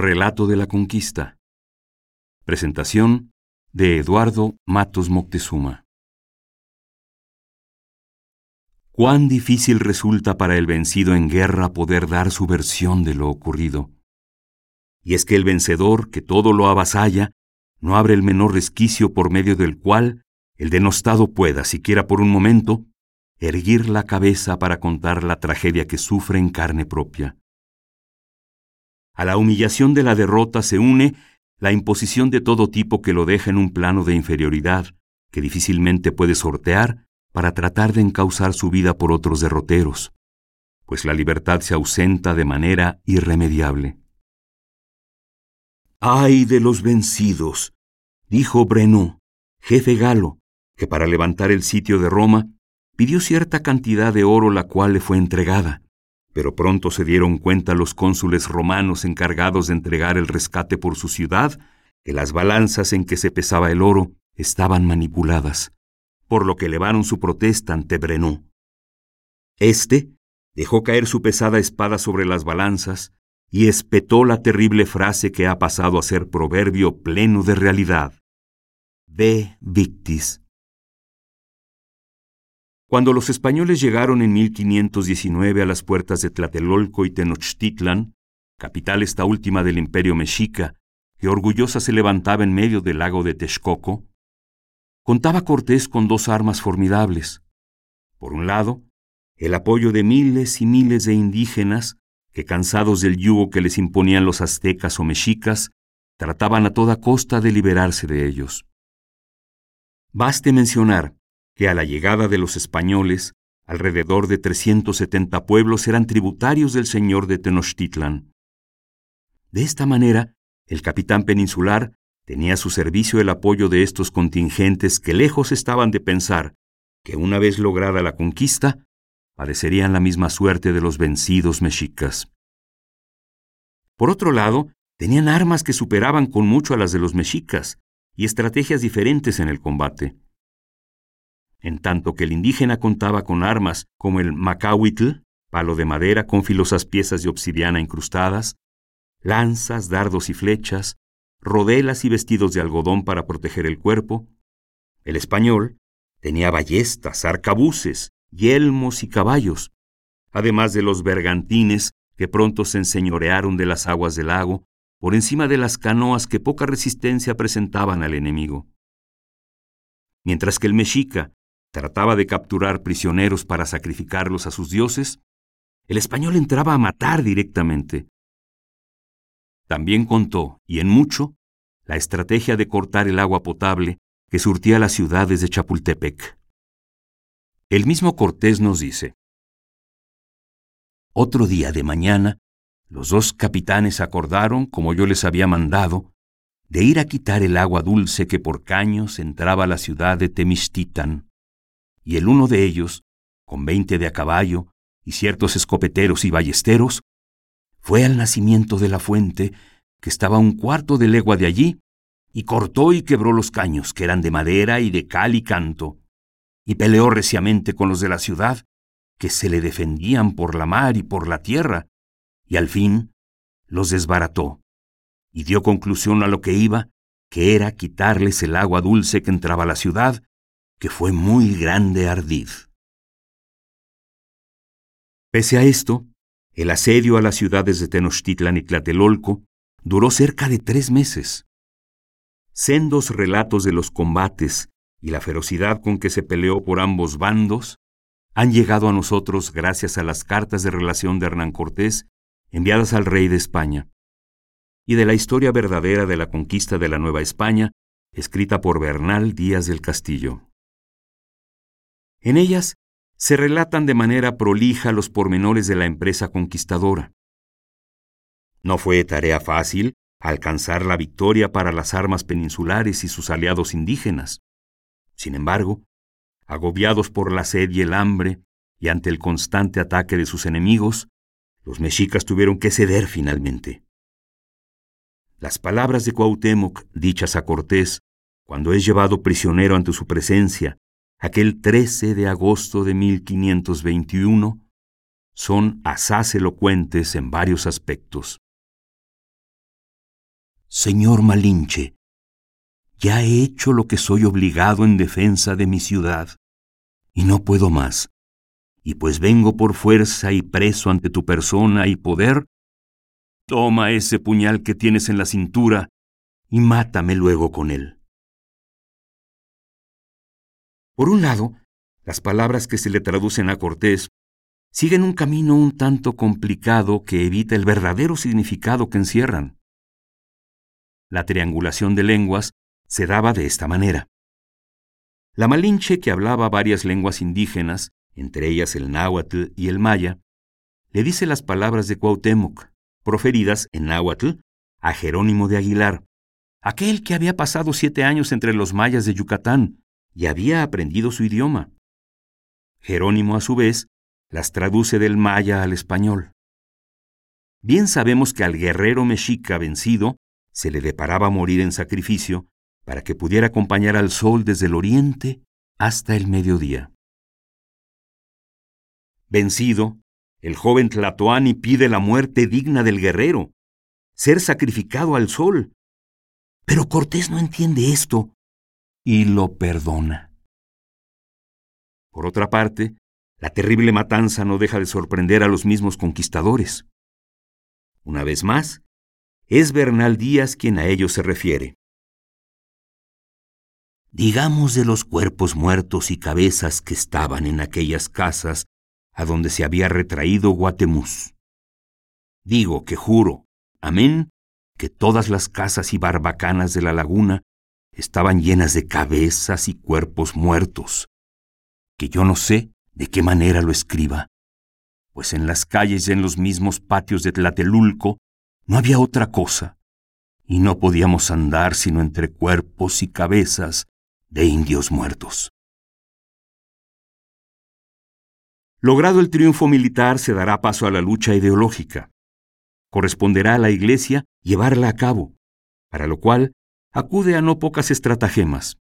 Relato de la Conquista. Presentación de Eduardo Matos Moctezuma. Cuán difícil resulta para el vencido en guerra poder dar su versión de lo ocurrido. Y es que el vencedor, que todo lo avasalla, no abre el menor resquicio por medio del cual el denostado pueda, siquiera por un momento, erguir la cabeza para contar la tragedia que sufre en carne propia. A la humillación de la derrota se une la imposición de todo tipo que lo deja en un plano de inferioridad, que difícilmente puede sortear para tratar de encauzar su vida por otros derroteros, pues la libertad se ausenta de manera irremediable. ¡Ay de los vencidos! dijo Breno, jefe galo, que para levantar el sitio de Roma pidió cierta cantidad de oro la cual le fue entregada, pero pronto se dieron cuenta los cónsules romanos encargados de entregar el rescate por su ciudad que las balanzas en que se pesaba el oro estaban manipuladas por lo que elevaron su protesta ante Brenú. Este dejó caer su pesada espada sobre las balanzas y espetó la terrible frase que ha pasado a ser proverbio pleno de realidad. Ve victis. Cuando los españoles llegaron en 1519 a las puertas de Tlatelolco y Tenochtitlan, capital esta última del imperio mexica, que orgullosa se levantaba en medio del lago de Texcoco, Contaba Cortés con dos armas formidables. Por un lado, el apoyo de miles y miles de indígenas que, cansados del yugo que les imponían los aztecas o mexicas, trataban a toda costa de liberarse de ellos. Baste mencionar que a la llegada de los españoles, alrededor de 370 pueblos eran tributarios del señor de Tenochtitlan. De esta manera, el capitán peninsular tenía a su servicio el apoyo de estos contingentes que lejos estaban de pensar que una vez lograda la conquista, padecerían la misma suerte de los vencidos mexicas. Por otro lado, tenían armas que superaban con mucho a las de los mexicas y estrategias diferentes en el combate. En tanto que el indígena contaba con armas como el macahuitl, palo de madera con filosas piezas de obsidiana incrustadas, lanzas, dardos y flechas, rodelas y vestidos de algodón para proteger el cuerpo. El español tenía ballestas, arcabuces, yelmos y caballos, además de los bergantines que pronto se enseñorearon de las aguas del lago, por encima de las canoas que poca resistencia presentaban al enemigo. Mientras que el mexica trataba de capturar prisioneros para sacrificarlos a sus dioses, el español entraba a matar directamente. También contó, y en mucho, la estrategia de cortar el agua potable que surtía las ciudades de Chapultepec. El mismo Cortés nos dice, Otro día de mañana, los dos capitanes acordaron, como yo les había mandado, de ir a quitar el agua dulce que por caños entraba a la ciudad de Temistitán, y el uno de ellos, con veinte de a caballo y ciertos escopeteros y ballesteros, fue al nacimiento de la fuente, que estaba un cuarto de legua de allí, y cortó y quebró los caños, que eran de madera y de cal y canto, y peleó reciamente con los de la ciudad, que se le defendían por la mar y por la tierra, y al fin los desbarató, y dio conclusión a lo que iba, que era quitarles el agua dulce que entraba a la ciudad, que fue muy grande ardid. Pese a esto, el asedio a las ciudades de Tenochtitlan y Tlatelolco duró cerca de tres meses. Sendos relatos de los combates y la ferocidad con que se peleó por ambos bandos han llegado a nosotros gracias a las cartas de relación de Hernán Cortés enviadas al rey de España, y de la historia verdadera de la conquista de la Nueva España, escrita por Bernal Díaz del Castillo. En ellas se relatan de manera prolija los pormenores de la empresa conquistadora. No fue tarea fácil alcanzar la victoria para las armas peninsulares y sus aliados indígenas. Sin embargo, agobiados por la sed y el hambre, y ante el constante ataque de sus enemigos, los mexicas tuvieron que ceder finalmente. Las palabras de Cuauhtémoc dichas a Cortés, cuando es llevado prisionero ante su presencia aquel 13 de agosto de 1521, son asaz elocuentes en varios aspectos. Señor Malinche, ya he hecho lo que soy obligado en defensa de mi ciudad, y no puedo más. Y pues vengo por fuerza y preso ante tu persona y poder, toma ese puñal que tienes en la cintura y mátame luego con él. Por un lado, las palabras que se le traducen a Cortés siguen un camino un tanto complicado que evita el verdadero significado que encierran. La triangulación de lenguas se daba de esta manera. La Malinche, que hablaba varias lenguas indígenas, entre ellas el náhuatl y el maya, le dice las palabras de Cuauhtémoc, proferidas en náhuatl, a Jerónimo de Aguilar, aquel que había pasado siete años entre los mayas de Yucatán y había aprendido su idioma. Jerónimo, a su vez, las traduce del maya al español. Bien sabemos que al guerrero mexica vencido se le deparaba morir en sacrificio para que pudiera acompañar al sol desde el oriente hasta el mediodía. Vencido, el joven Tlatoani pide la muerte digna del guerrero, ser sacrificado al sol. Pero Cortés no entiende esto y lo perdona. Por otra parte, la terrible matanza no deja de sorprender a los mismos conquistadores. Una vez más, es Bernal Díaz quien a ellos se refiere. Digamos de los cuerpos muertos y cabezas que estaban en aquellas casas a donde se había retraído Guatemuz. Digo que juro, amén, que todas las casas y barbacanas de la laguna estaban llenas de cabezas y cuerpos muertos, que yo no sé de qué manera lo escriba, pues en las calles y en los mismos patios de Tlatelulco no había otra cosa, y no podíamos andar sino entre cuerpos y cabezas de indios muertos. Logrado el triunfo militar, se dará paso a la lucha ideológica. Corresponderá a la Iglesia llevarla a cabo, para lo cual acude a no pocas estratagemas.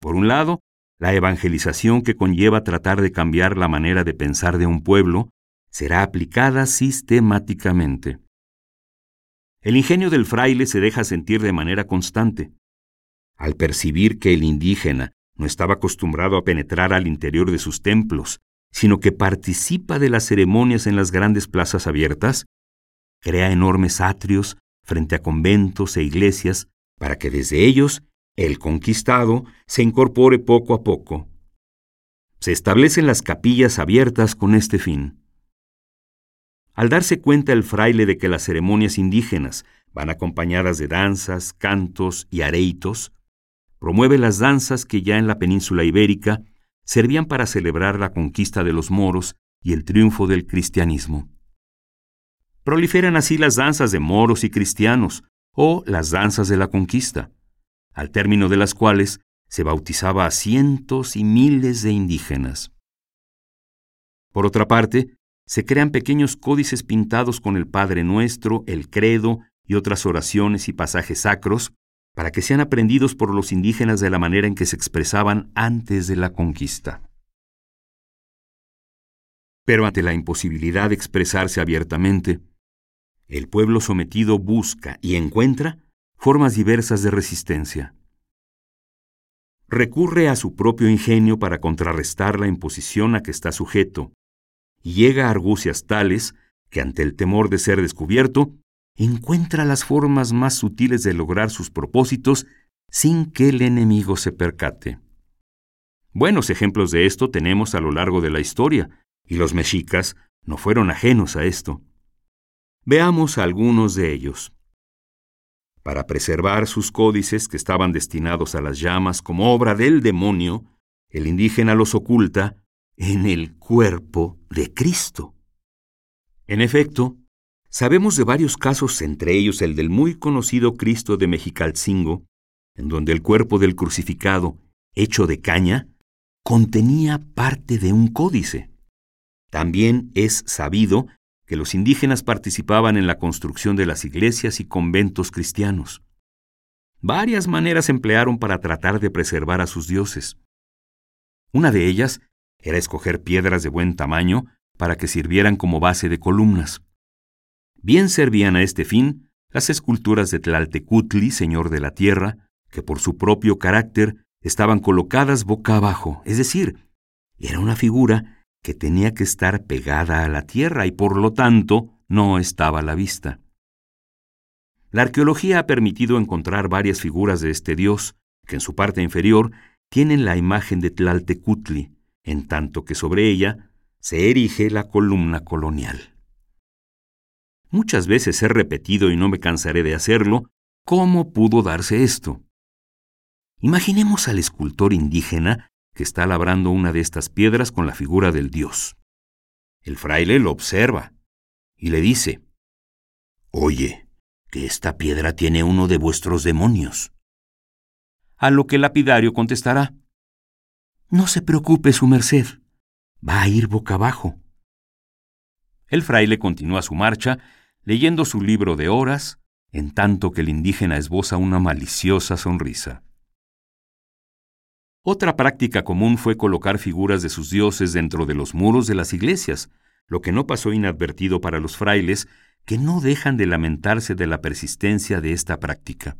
Por un lado, la evangelización que conlleva tratar de cambiar la manera de pensar de un pueblo será aplicada sistemáticamente. El ingenio del fraile se deja sentir de manera constante. Al percibir que el indígena no estaba acostumbrado a penetrar al interior de sus templos, sino que participa de las ceremonias en las grandes plazas abiertas, crea enormes atrios frente a conventos e iglesias para que desde ellos el conquistado se incorpore poco a poco. Se establecen las capillas abiertas con este fin. Al darse cuenta el fraile de que las ceremonias indígenas van acompañadas de danzas, cantos y areitos, promueve las danzas que ya en la península ibérica servían para celebrar la conquista de los moros y el triunfo del cristianismo. Proliferan así las danzas de moros y cristianos, o las danzas de la conquista, al término de las cuales se bautizaba a cientos y miles de indígenas. Por otra parte, se crean pequeños códices pintados con el Padre Nuestro, el Credo y otras oraciones y pasajes sacros para que sean aprendidos por los indígenas de la manera en que se expresaban antes de la conquista. Pero ante la imposibilidad de expresarse abiertamente, el pueblo sometido busca y encuentra formas diversas de resistencia. Recurre a su propio ingenio para contrarrestar la imposición a que está sujeto, y llega a argucias tales que ante el temor de ser descubierto, encuentra las formas más sutiles de lograr sus propósitos sin que el enemigo se percate. Buenos ejemplos de esto tenemos a lo largo de la historia, y los mexicas no fueron ajenos a esto. Veamos algunos de ellos. Para preservar sus códices que estaban destinados a las llamas como obra del demonio, el indígena los oculta en el cuerpo de Cristo. En efecto, Sabemos de varios casos, entre ellos el del muy conocido Cristo de Mexicalcingo, en donde el cuerpo del crucificado, hecho de caña, contenía parte de un códice. También es sabido que los indígenas participaban en la construcción de las iglesias y conventos cristianos. Varias maneras emplearon para tratar de preservar a sus dioses. Una de ellas era escoger piedras de buen tamaño para que sirvieran como base de columnas. Bien servían a este fin las esculturas de Tlaltecutli, señor de la tierra, que por su propio carácter estaban colocadas boca abajo, es decir, era una figura que tenía que estar pegada a la tierra y por lo tanto no estaba a la vista. La arqueología ha permitido encontrar varias figuras de este dios, que en su parte inferior tienen la imagen de Tlaltecutli, en tanto que sobre ella se erige la columna colonial. Muchas veces he repetido y no me cansaré de hacerlo, ¿cómo pudo darse esto? Imaginemos al escultor indígena que está labrando una de estas piedras con la figura del dios. El fraile lo observa y le dice, Oye, que esta piedra tiene uno de vuestros demonios. A lo que el lapidario contestará, No se preocupe, su merced, va a ir boca abajo. El fraile continúa su marcha, leyendo su libro de horas, en tanto que el indígena esboza una maliciosa sonrisa. Otra práctica común fue colocar figuras de sus dioses dentro de los muros de las iglesias, lo que no pasó inadvertido para los frailes, que no dejan de lamentarse de la persistencia de esta práctica.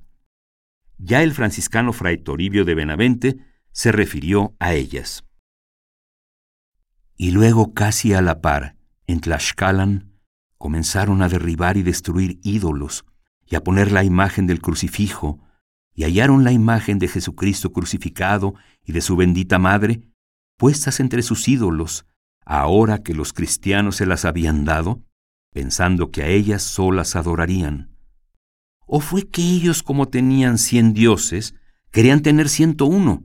Ya el franciscano fray Toribio de Benavente se refirió a ellas. Y luego, casi a la par, en Tlaxcalan, comenzaron a derribar y destruir ídolos, y a poner la imagen del crucifijo, y hallaron la imagen de Jesucristo crucificado y de su bendita madre, puestas entre sus ídolos, ahora que los cristianos se las habían dado, pensando que a ellas solas adorarían. ¿O fue que ellos, como tenían cien dioses, querían tener ciento uno?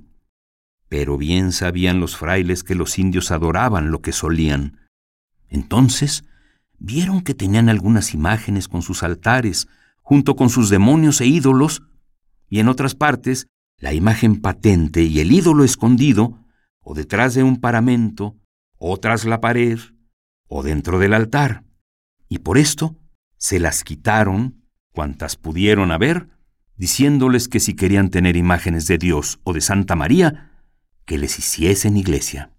Pero bien sabían los frailes que los indios adoraban lo que solían. Entonces, vieron que tenían algunas imágenes con sus altares, junto con sus demonios e ídolos, y en otras partes la imagen patente y el ídolo escondido, o detrás de un paramento, o tras la pared, o dentro del altar. Y por esto se las quitaron, cuantas pudieron haber, diciéndoles que si querían tener imágenes de Dios o de Santa María, que les hiciesen iglesia.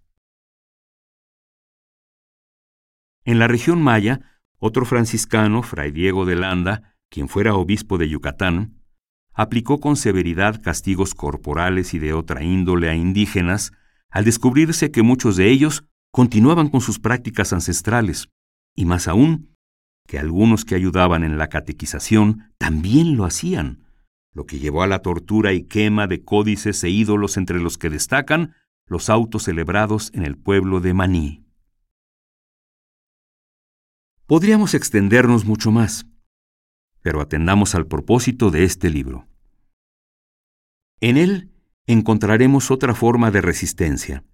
En la región maya, otro franciscano, fray Diego de Landa, quien fuera obispo de Yucatán, aplicó con severidad castigos corporales y de otra índole a indígenas al descubrirse que muchos de ellos continuaban con sus prácticas ancestrales, y más aún, que algunos que ayudaban en la catequización también lo hacían, lo que llevó a la tortura y quema de códices e ídolos entre los que destacan los autos celebrados en el pueblo de Maní. Podríamos extendernos mucho más, pero atendamos al propósito de este libro. En él encontraremos otra forma de resistencia,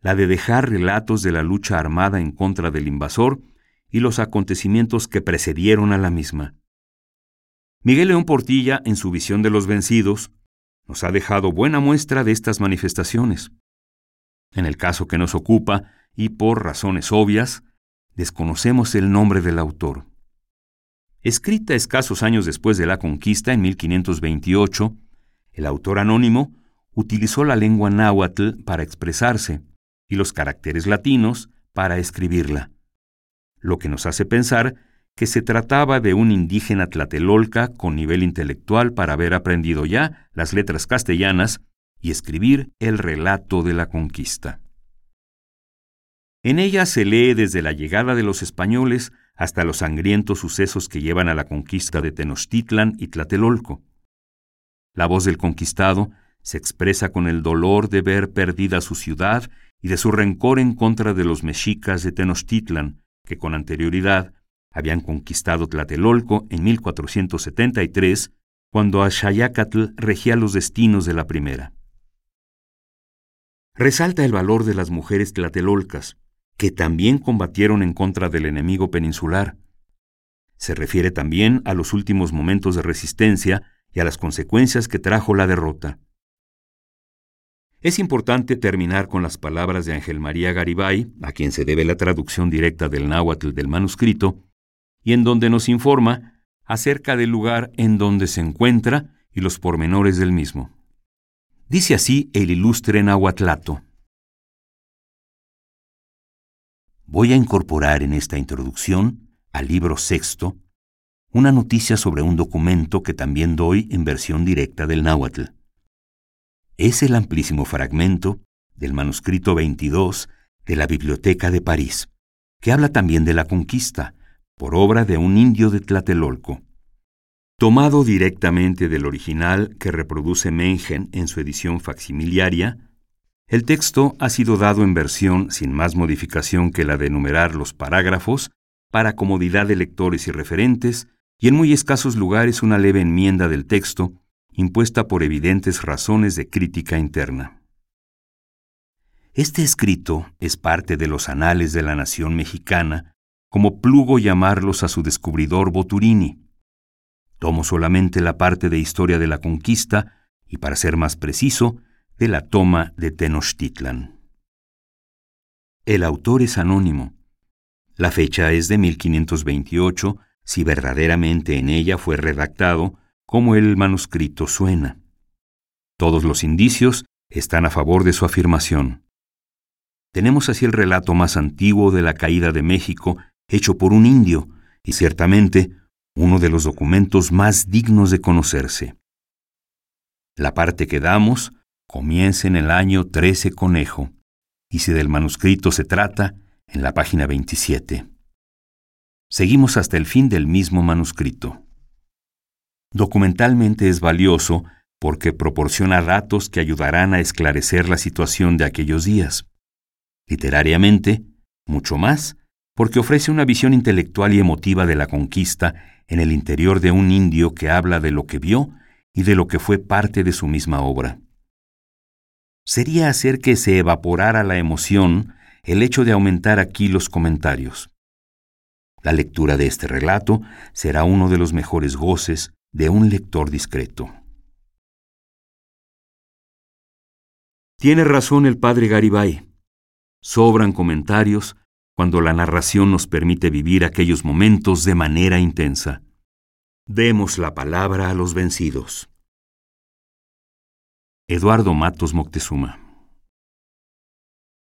la de dejar relatos de la lucha armada en contra del invasor y los acontecimientos que precedieron a la misma. Miguel León Portilla, en su visión de los vencidos, nos ha dejado buena muestra de estas manifestaciones. En el caso que nos ocupa, y por razones obvias, desconocemos el nombre del autor. Escrita escasos años después de la conquista, en 1528, el autor anónimo utilizó la lengua náhuatl para expresarse y los caracteres latinos para escribirla, lo que nos hace pensar que se trataba de un indígena tlatelolca con nivel intelectual para haber aprendido ya las letras castellanas y escribir el relato de la conquista. En ella se lee desde la llegada de los españoles hasta los sangrientos sucesos que llevan a la conquista de Tenochtitlan y Tlatelolco. La voz del conquistado se expresa con el dolor de ver perdida su ciudad y de su rencor en contra de los mexicas de Tenochtitlan, que con anterioridad habían conquistado Tlatelolco en 1473, cuando Axayacatl regía los destinos de la primera. Resalta el valor de las mujeres tlatelolcas, que también combatieron en contra del enemigo peninsular. Se refiere también a los últimos momentos de resistencia y a las consecuencias que trajo la derrota. Es importante terminar con las palabras de Ángel María Garibay, a quien se debe la traducción directa del náhuatl del manuscrito, y en donde nos informa acerca del lugar en donde se encuentra y los pormenores del mismo. Dice así el ilustre Nahuatlato. Voy a incorporar en esta introducción al libro sexto una noticia sobre un documento que también doy en versión directa del náhuatl. Es el amplísimo fragmento del manuscrito 22 de la Biblioteca de París, que habla también de la conquista, por obra de un indio de Tlatelolco. Tomado directamente del original que reproduce Mengen en su edición facsimiliaria, el texto ha sido dado en versión sin más modificación que la de enumerar los parágrafos para comodidad de lectores y referentes, y en muy escasos lugares una leve enmienda del texto, impuesta por evidentes razones de crítica interna. Este escrito es parte de los anales de la nación mexicana, como plugo llamarlos a su descubridor Boturini. Tomo solamente la parte de historia de la conquista y, para ser más preciso, de la toma de Tenochtitlan. El autor es anónimo. La fecha es de 1528, si verdaderamente en ella fue redactado como el manuscrito suena. Todos los indicios están a favor de su afirmación. Tenemos así el relato más antiguo de la caída de México hecho por un indio y ciertamente uno de los documentos más dignos de conocerse. La parte que damos comienza en el año 13 Conejo, y si del manuscrito se trata, en la página 27. Seguimos hasta el fin del mismo manuscrito. Documentalmente es valioso porque proporciona datos que ayudarán a esclarecer la situación de aquellos días. Literariamente, mucho más, porque ofrece una visión intelectual y emotiva de la conquista en el interior de un indio que habla de lo que vio y de lo que fue parte de su misma obra sería hacer que se evaporara la emoción el hecho de aumentar aquí los comentarios. La lectura de este relato será uno de los mejores goces de un lector discreto. Tiene razón el padre Garibay. Sobran comentarios cuando la narración nos permite vivir aquellos momentos de manera intensa. Demos la palabra a los vencidos. Eduardo Matos Moctezuma.